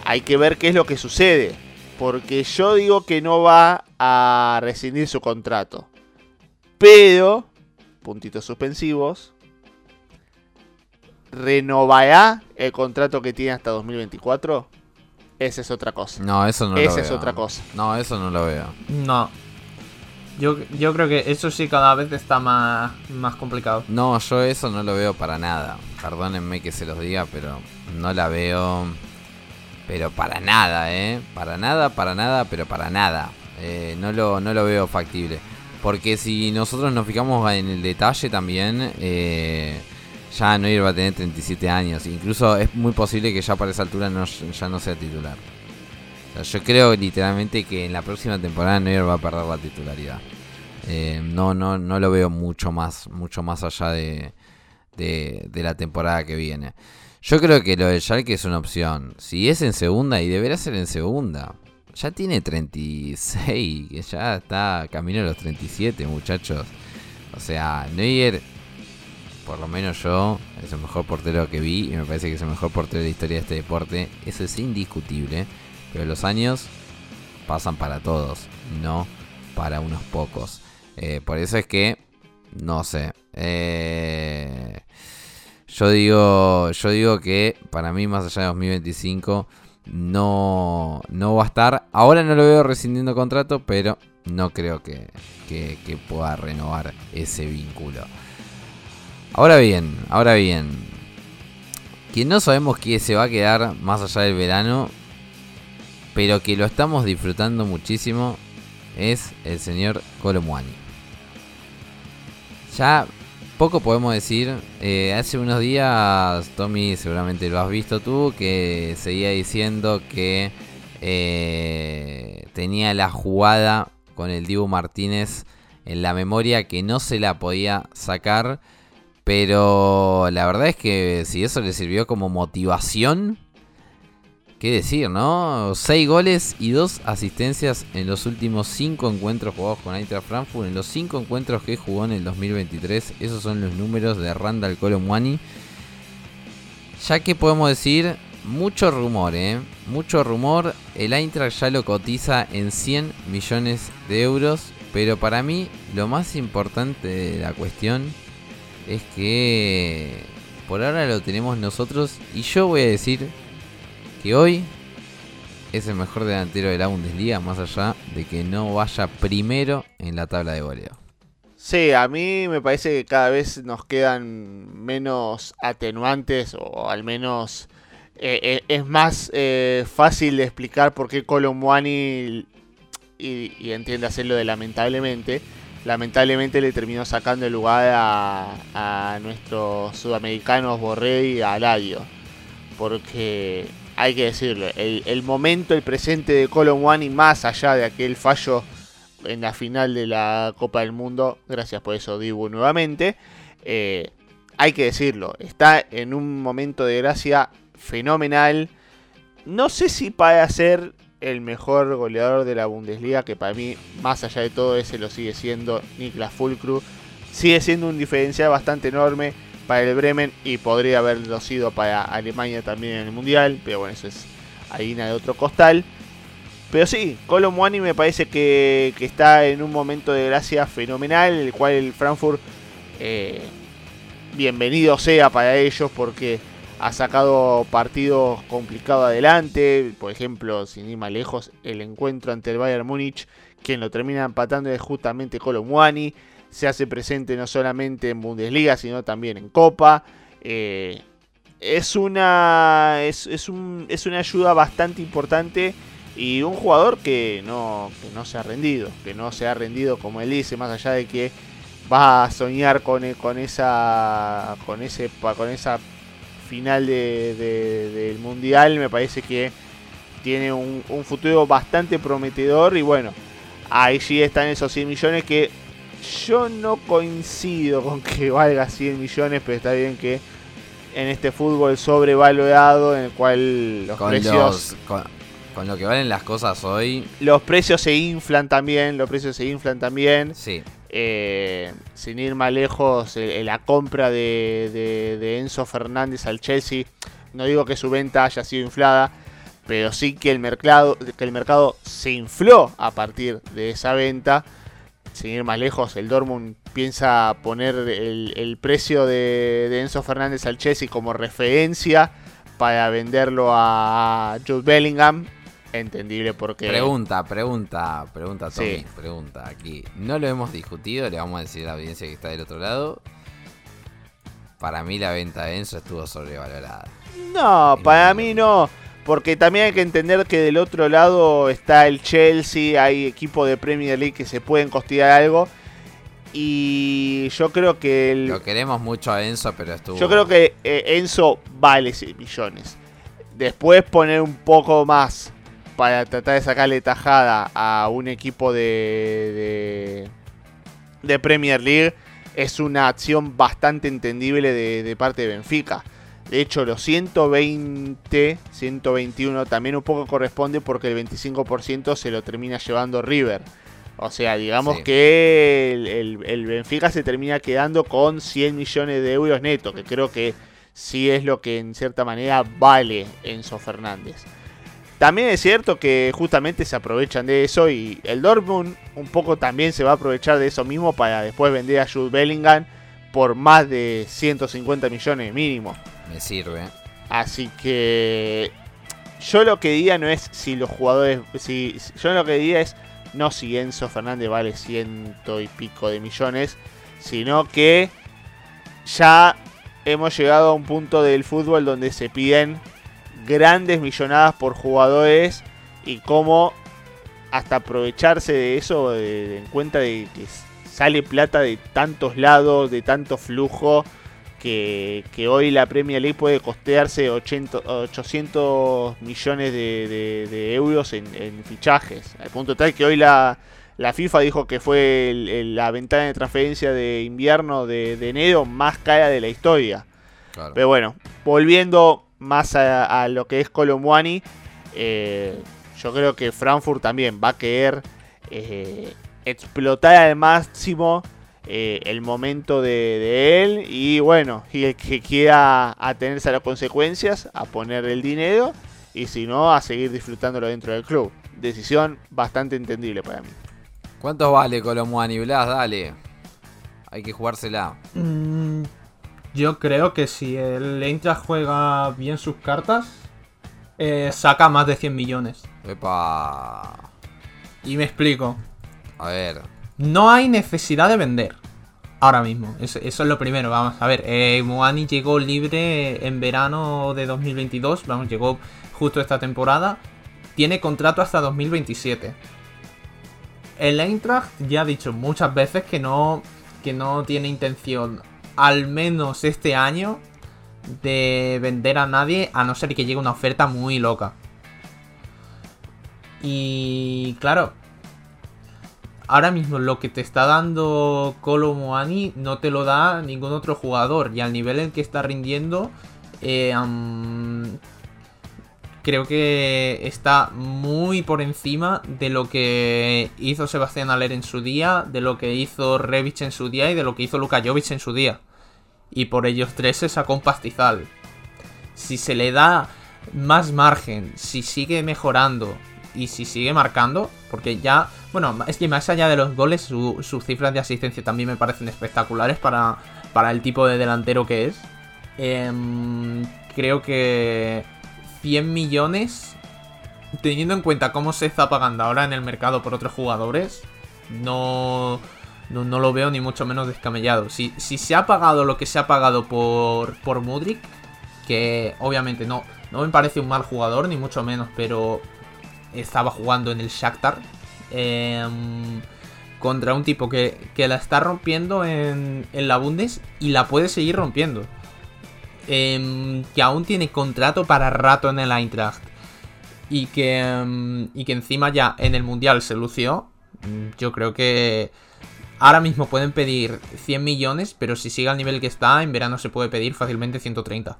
hay que ver qué es lo que sucede. Porque yo digo que no va a rescindir su contrato. Pero, puntitos suspensivos, renovará el contrato que tiene hasta 2024. Esa es otra cosa. No, eso no lo Esa veo. es otra cosa. No, eso no lo veo. No. Yo, yo creo que eso sí cada vez está más, más complicado. No, yo eso no lo veo para nada. Perdónenme que se los diga, pero no la veo. Pero para nada, ¿eh? Para nada, para nada, pero para nada. Eh, no, lo, no lo veo factible. Porque si nosotros nos fijamos en el detalle también, eh, ya Neuer va a tener 37 años. Incluso es muy posible que ya para esa altura no, ya no sea titular. Yo creo literalmente que en la próxima temporada Neuer va a perder la titularidad. Eh, no, no, no lo veo mucho más, mucho más allá de, de, de la temporada que viene. Yo creo que lo del Schalke es una opción. Si es en segunda, y deberá ser en segunda. Ya tiene 36, que ya está camino a los 37, muchachos. O sea, Neuer, por lo menos yo, es el mejor portero que vi y me parece que es el mejor portero de la historia de este deporte. Eso es indiscutible. Pero los años pasan para todos, no para unos pocos. Eh, por eso es que, no sé. eh, yo digo, yo digo que para mí más allá de 2025 no, no va a estar. Ahora no lo veo rescindiendo contrato, pero no creo que, que- que pueda renovar ese vínculo. Ahora bien, ahora bien. Quien no sabemos que se va a quedar más allá del verano, pero que lo estamos disfrutando muchísimo, es el señor Colomwani. Ya poco podemos decir. eh, hace unos días, Tommy, seguramente lo has visto tú, que seguía diciendo que eh, tenía la jugada con el Dibu Martínez en la memoria que no se la podía sacar. Pero la verdad es que si eso le sirvió como motivación, qué decir, ¿no? 6 goles y 2 asistencias en los últimos 5 encuentros jugados con Eintracht Frankfurt. En los 5 encuentros que jugó en el 2023, esos son los números de Randall Colomwani. Ya que podemos decir, mucho rumor, ¿eh? Mucho rumor. El Eintracht ya lo cotiza en 100 millones de euros. Pero para mí, lo más importante de la cuestión es que por ahora lo tenemos nosotros. Y yo voy a decir que hoy es el mejor delantero de la Bundesliga, más allá de que no vaya primero en la tabla de goleo. Sí, a mí me parece que cada vez nos quedan menos atenuantes o al menos eh, eh, es más eh, fácil de explicar por qué Colomwani y, y entiéndase lo de lamentablemente, lamentablemente le terminó sacando el lugar a, a nuestros sudamericanos Borré y a Aladio. Porque hay que decirlo, el, momento, el presente de Colomwani, más allá de aquel fallo en la final de la Copa del Mundo, gracias por eso Dibu nuevamente, eh, hay que decirlo, está en un momento de gracia fenomenal. No sé si para ser el mejor goleador de la Bundesliga, que para mí, más allá de todo ese, lo sigue siendo Niklas Fulcru. Sigue siendo un diferencial bastante enorme para el Bremen y podría haberlo sido para Alemania también en el Mundial, pero bueno, eso es harina de otro costal. Pero sí, Colomwani me parece que, está en un momento de gracia fenomenal, el cual el Frankfurt, eh, bienvenido sea para ellos porque ha sacado partidos complicados adelante. Por ejemplo, sin ir más lejos, el encuentro ante el Bayern Múnich, quien lo termina empatando es justamente Colomwani. Se hace presente no solamente en Bundesliga, sino también en Copa. Eh, es una, es, es un- es una ayuda bastante importante Y un jugador que no, que no se ha rendido, que no se ha rendido como él dice, más allá de que va a soñar con, e- con esa con ese con esa final de- de- del mundial, me parece que tiene un, un futuro bastante prometedor y bueno, ahí sí están esos 100 millones que yo no coincido con que valga 100 millones, pero está bien que en este fútbol sobrevalorado en el cual los Con, precios los, con, con lo que valen las cosas hoy, los precios se inflan también, los precios se inflan también. sí. Eh, sin ir más lejos, eh, la compra de, de- de Enzo Fernández al Chelsea, no digo que su venta haya sido inflada, pero sí que el mercado, que el mercado se infló a partir de esa venta. Sin ir más lejos, el Dortmund piensa poner el, el precio de, de Enzo Fernández al Chelsea como referencia para venderlo a Jude Bellingham. Entendible porque... Pregunta, pregunta, pregunta, Tommy, Sí. pregunta aquí. No lo hemos discutido, le vamos a decir a la audiencia que está del otro lado. Para mí la venta de Enzo estuvo sobrevalorada. No, para mí no. Porque también hay que entender que del otro lado está el Chelsea, hay equipos de Premier League que se pueden costear algo. Y yo creo que el, Lo queremos mucho a Enzo, pero estuvo... yo creo que eh, Enzo vale 6 millones. Después poner un poco más para tratar de sacarle tajada a un equipo de, de, de Premier League es una acción bastante entendible de, de parte de Benfica. De hecho, los 120, 121 también un poco corresponde porque el 25% se lo termina llevando River. O sea, digamos Sí. que el, el- el Benfica se termina quedando con 100 millones de euros netos, que creo que sí es lo que en cierta manera vale Enzo Fernández. También es cierto que justamente se aprovechan de eso y el Dortmund un poco también se va a aprovechar de eso mismo para después vender a Jude Bellingham por más de 150 millones mínimo. Me sirve. Así que yo lo que diría no es si los jugadores, si yo lo que diría es no si Enzo Fernández vale ciento y pico de millones, sino que ya hemos llegado a un punto del fútbol donde se piden grandes millonadas por jugadores y cómo hasta aprovecharse de eso, de, en cuenta de que sale plata de tantos lados, de tanto flujo, que, que hoy la Premier League puede costearse 80 800 millones de, de- de euros en, en fichajes. Al punto tal que hoy la, la FIFA dijo que fue el- el- la ventana de transferencia de invierno de, de enero más cara de la historia. Claro. Pero bueno, volviendo más a, a lo que es Colomwani, eh, yo creo que Frankfurt también va a querer eh, explotar al máximo eh, el momento de, de él y bueno, y el que quiera atenerse a las consecuencias, a poner el dinero y si no, a seguir disfrutándolo dentro del club. Decisión bastante entendible para mí. ¿Cuánto vale Colomuani Blas? Dale. Hay que jugársela. Mm, yo creo que si el Eintracht juega bien sus cartas, eh, saca más de 100 millones. Epa. Y me explico. A ver. No hay necesidad de vender. Ahora mismo. Eso, es lo primero. Vamos a ver. Eh, Moani llegó libre en verano de 2022. Vamos, llegó justo esta temporada. Tiene contrato hasta 2027. El Eintracht ya ha dicho muchas veces que no, que no tiene intención, al menos este año, de vender a nadie a no ser que llegue una oferta muy loca. Y claro, ahora mismo lo que te está dando Colo Moani no te lo da ningún otro jugador. Y al nivel en que está rindiendo, eh, creo que está muy por encima de lo que hizo Sebastián Aller en su día, de lo que hizo Revich en su día y de lo que hizo Luka Jovic en su día. Y por ellos tres se sacó un pastizal. Si se le da más margen, si sigue mejorando y si sigue marcando, porque ya, bueno, es que más allá de los goles, su- sus cifras de asistencia también me parecen espectaculares para, para el tipo de delantero que es. Em, creo que 100 millones, teniendo en cuenta cómo se está pagando ahora en el mercado por otros jugadores, no, no, no lo veo ni mucho menos descamellado. Si, si se ha pagado lo que se ha pagado por, por Mudrik, que obviamente no, no me parece un mal jugador, ni mucho menos, pero estaba jugando en el Shakhtar. em, contra un tipo que, que la está rompiendo en, en la Bundes y la puede seguir rompiendo. Em, que aún tiene contrato para rato en el Eintracht. Y que, em, y que encima ya en el Mundial se lució. Mm, Yo creo que ahora mismo pueden pedir 100 millones, pero si sigue al nivel que está, en verano se puede pedir fácilmente 130.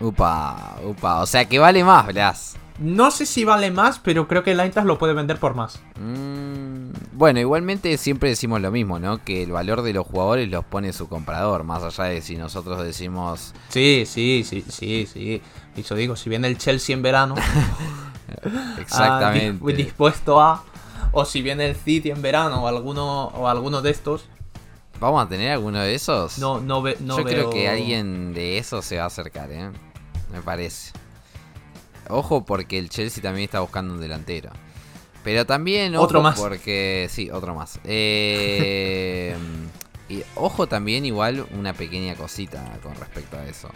Upa, upa. O sea que vale más, Blas. No sé si vale más, pero creo que el Eintracht lo puede vender por más. Mm, bueno, igualmente siempre decimos lo mismo, ¿no? Que el valor de los jugadores los pone su comprador. Más allá de si nosotros decimos. Sí, sí, sí, sí, sí. Y yo digo, si viene el Chelsea en verano, <laughs> ah, Exactamente. di- dispuesto a. O si viene el City en verano o alguno, o alguno de estos, ¿Vamos a tener alguno de esos? no, no, ve, no Yo creo que alguien de esos se va a acercar, ¿eh? Me parece. Ojo porque el Chelsea también está buscando un delantero. Pero también ojo Otro más. porque... Sí, otro más. Eh, <laughs> y ojo también igual una pequeña cosita con respecto a eso.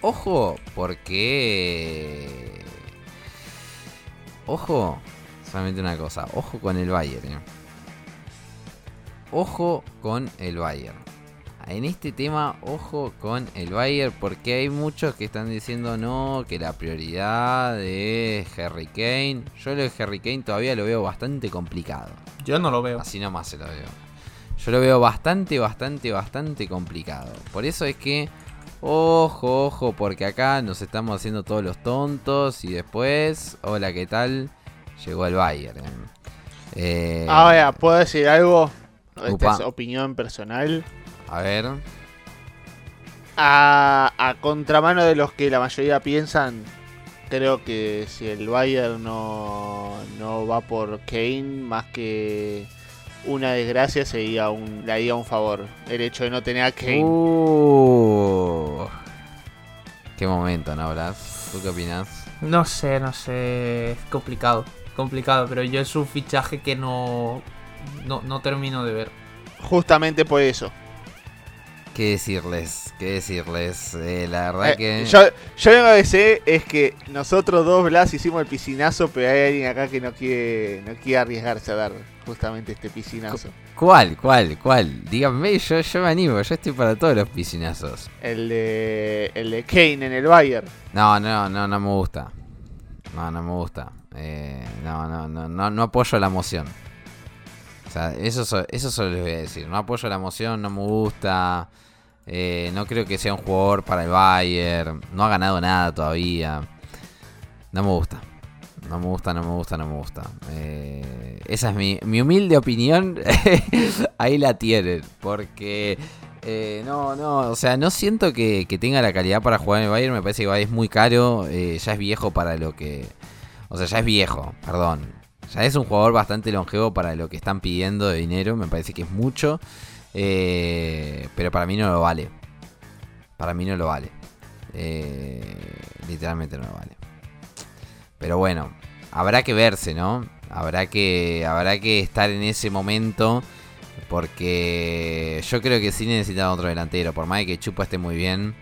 Ojo porque... Ojo, solamente una cosa. Ojo con el Bayern, ¿eh? Ojo con el Bayern. En este tema, ojo con el Bayern, porque hay muchos que están diciendo no, que la prioridad de Harry Kane. Yo lo de Harry Kane todavía lo veo bastante complicado. Yo no lo veo. Así nomás se lo veo. Yo lo veo bastante, bastante, bastante complicado. Por eso es que, ojo, ojo, porque acá nos estamos haciendo todos los tontos y después, hola, ¿qué tal? Llegó el Bayern. eh. Ahora, ¿puedo decir algo? Esta es opinión personal. A ver. A, a contramano de los que la mayoría piensan, creo que si el Bayern no, no va por Kane, más que una desgracia, sería un, le haría un favor. El hecho de no tener a Kane. Uh, qué momento, ¿no, Blas? ¿Tú qué opinas? No sé, no sé. Es complicado. Complicado, pero yo es un fichaje que no. No, no termino de ver. Justamente por eso. ¿Qué decirles? ¿Qué decirles? Eh, la verdad Eh, que... yo, yo lo que sé es que nosotros dos, Blas, hicimos el piscinazo, pero hay alguien acá que no quiere, no quiere arriesgarse a dar justamente este piscinazo. ¿Cuál? ¿Cuál? ¿Cuál? Díganme, yo, yo me animo, yo estoy para todos los piscinazos. El de, el de Kane en el Bayern. No, no, no, no me gusta. No, no me gusta. Eh, no, no, no, no, no apoyo la moción. O sea, eso, so- eso solo les voy a decir. No apoyo la moción, no me gusta. Eh, no creo que sea un jugador para el Bayern. No ha ganado nada todavía. No me gusta. No me gusta, no me gusta, no me gusta. Eh, esa es mi, mi humilde opinión. <laughs> Ahí la tienen. Porque eh, no, no, o sea, no siento que, tenga la calidad para jugar en el Bayern. Me parece que es muy caro. ya es viejo para lo que. O sea, ya es viejo, perdón. Ya es un jugador bastante longevo para lo que están pidiendo de dinero. Me parece que es mucho. Eh, pero para mí no lo vale. Para mí no lo vale. Eh, literalmente no lo vale. Pero bueno, habrá que verse, ¿no? Habrá que, habrá que estar en ese momento. Porque yo creo que sí necesitan otro delantero. Por más que Chupa esté muy bien,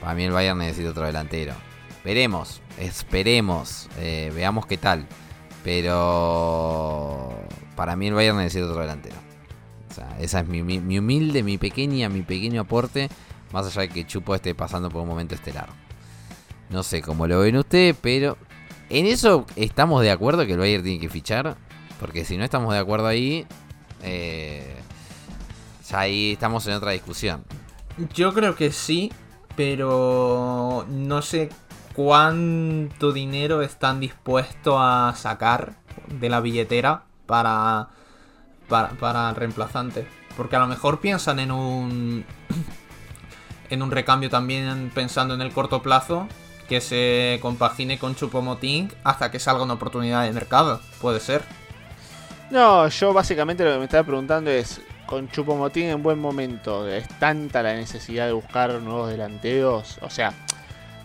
para mí el Bayern necesita otro delantero. Veremos, esperemos, eh, veamos qué tal. Pero para mí el Bayern necesita otro delantero. O sea, esa es mi, mi- mi humilde, mi pequeña, mi pequeño aporte. Más allá de que Chupo esté pasando por un momento estelar. No sé cómo lo ven ustedes, pero en eso estamos de acuerdo que el Bayern tiene que fichar. Porque si no estamos de acuerdo ahí, eh, ya ahí estamos en otra discusión. Yo creo que sí, pero no sé cuánto dinero están dispuestos a sacar de la billetera para, para, para reemplazante. Porque a lo mejor piensan en un <coughs> en un recambio también pensando en el corto plazo que se compagine con Chupomoting hasta que salga una oportunidad de mercado. Puede ser. No, yo básicamente lo que me estaba preguntando es, con Chupomotín en buen momento, ¿es tanta la necesidad de buscar nuevos delanteros? O sea,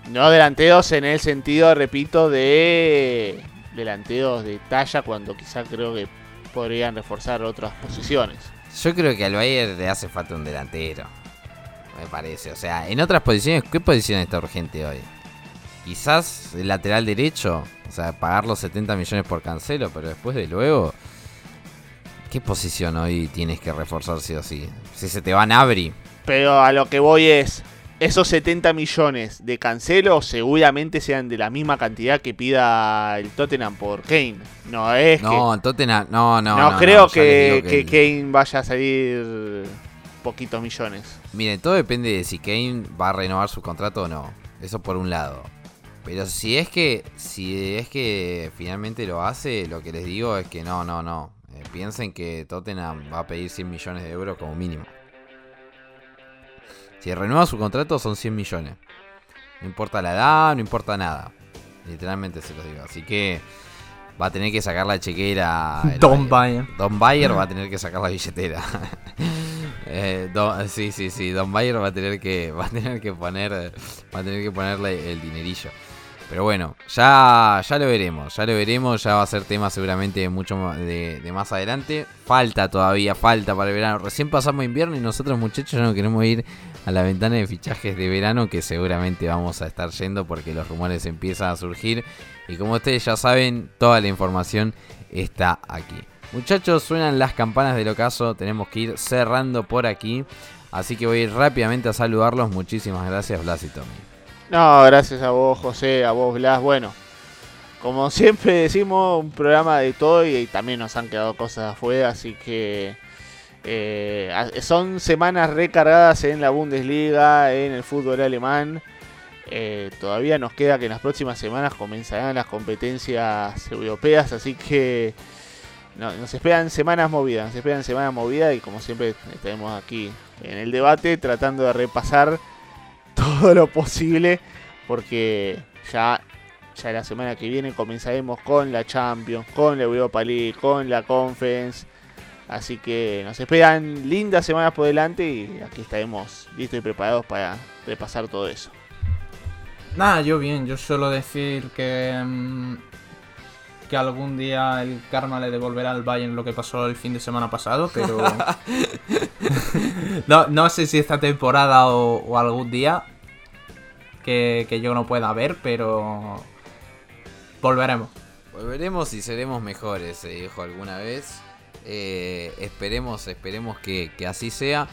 no delanteros en el sentido, repito, de delanteros de talla, cuando quizá creo que podrían reforzar otras posiciones. Yo creo que al Bayern le hace falta un delantero. Me parece. O sea, en otras posiciones, ¿qué posición está urgente hoy? quizás el lateral derecho, o sea, pagar los 70 millones por Cancelo, pero después de luego, ¿qué posición hoy tienes que reforzar sí o sí? Si se te va Nabri, Pero a lo que voy es, esos 70 millones de Cancelo seguramente sean de la misma cantidad que pida el Tottenham por Kane. No es no, en Tottenham, no, no. No, No, creo que, Kane vaya a salir poquitos millones. Miren, todo depende de si Kane va a renovar su contrato o no. Eso por un lado. Pero si es que si es que finalmente lo hace, lo que les digo es que no, no, no. Eh, piensen que Tottenham va a pedir 100 millones de euros como mínimo. Si renueva su contrato son 100 millones. No importa la edad, no importa nada. Literalmente se los digo. Así que va a tener que sacar la chequera. <laughs> Don. Bayern. Don Bayer va a <laughs> tener que sacar la billetera. <laughs> Eh, Don- sí, sí, sí. Don Bayer va a tener que va a tener que poner va a tener que ponerle el dinerillo. Pero bueno, ya, ya lo veremos, ya lo veremos, ya va a ser tema seguramente mucho de, de más adelante. Falta todavía, falta para el verano. Recién pasamos invierno y nosotros muchachos ya no queremos ir a la ventana de fichajes de verano que seguramente vamos a estar yendo porque los rumores empiezan a surgir. Y como ustedes ya saben, toda la información está aquí. Muchachos, suenan las campanas del ocaso, tenemos que ir cerrando por aquí. Así que voy a ir rápidamente a saludarlos. Muchísimas gracias, Blas y Tommy. No, gracias a vos, José, a vos, Blas. Bueno, como siempre decimos, un programa de todo y, también nos han quedado cosas afuera, así que eh, son semanas recargadas en la Bundesliga, en el fútbol alemán. Eh, todavía nos queda que en las próximas semanas comenzarán las competencias europeas, así que no- nos esperan semanas movidas, nos esperan semanas movidas y como siempre estaremos aquí en el debate tratando de repasar <laughs> todo lo posible porque ya, ya la semana que viene comenzaremos con la Champions, con la Europa League, con la Conference. Así que nos esperan lindas semanas por delante y aquí estaremos listos y preparados para repasar todo eso. Nada, yo bien, yo suelo decir que. mm, que algún día el karma le devolverá al Bayern lo que pasó el fin de semana pasado, pero. <laughs> <laughs> no, no sé si esta temporada o, o algún día que, que yo no pueda ver, pero. Volveremos. Volveremos y seremos mejores, se dijo alguna vez. Eh, esperemos, esperemos que, que así sea.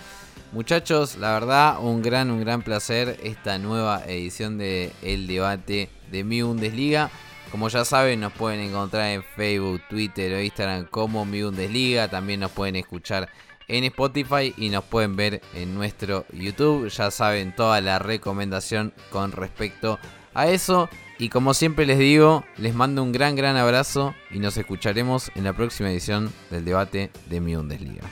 Muchachos, la verdad, un gran, un gran placer esta nueva edición de El Debate de Mi Bundesliga. Como ya saben, nos pueden encontrar en Facebook, Twitter o Instagram como Mi Bundesliga. También nos pueden escuchar en Spotify y nos pueden ver en nuestro YouTube. Ya saben toda la recomendación con respecto a eso. Y como siempre les digo, les mando un gran, gran abrazo y nos escucharemos en la próxima edición del debate de Mi Bundesliga.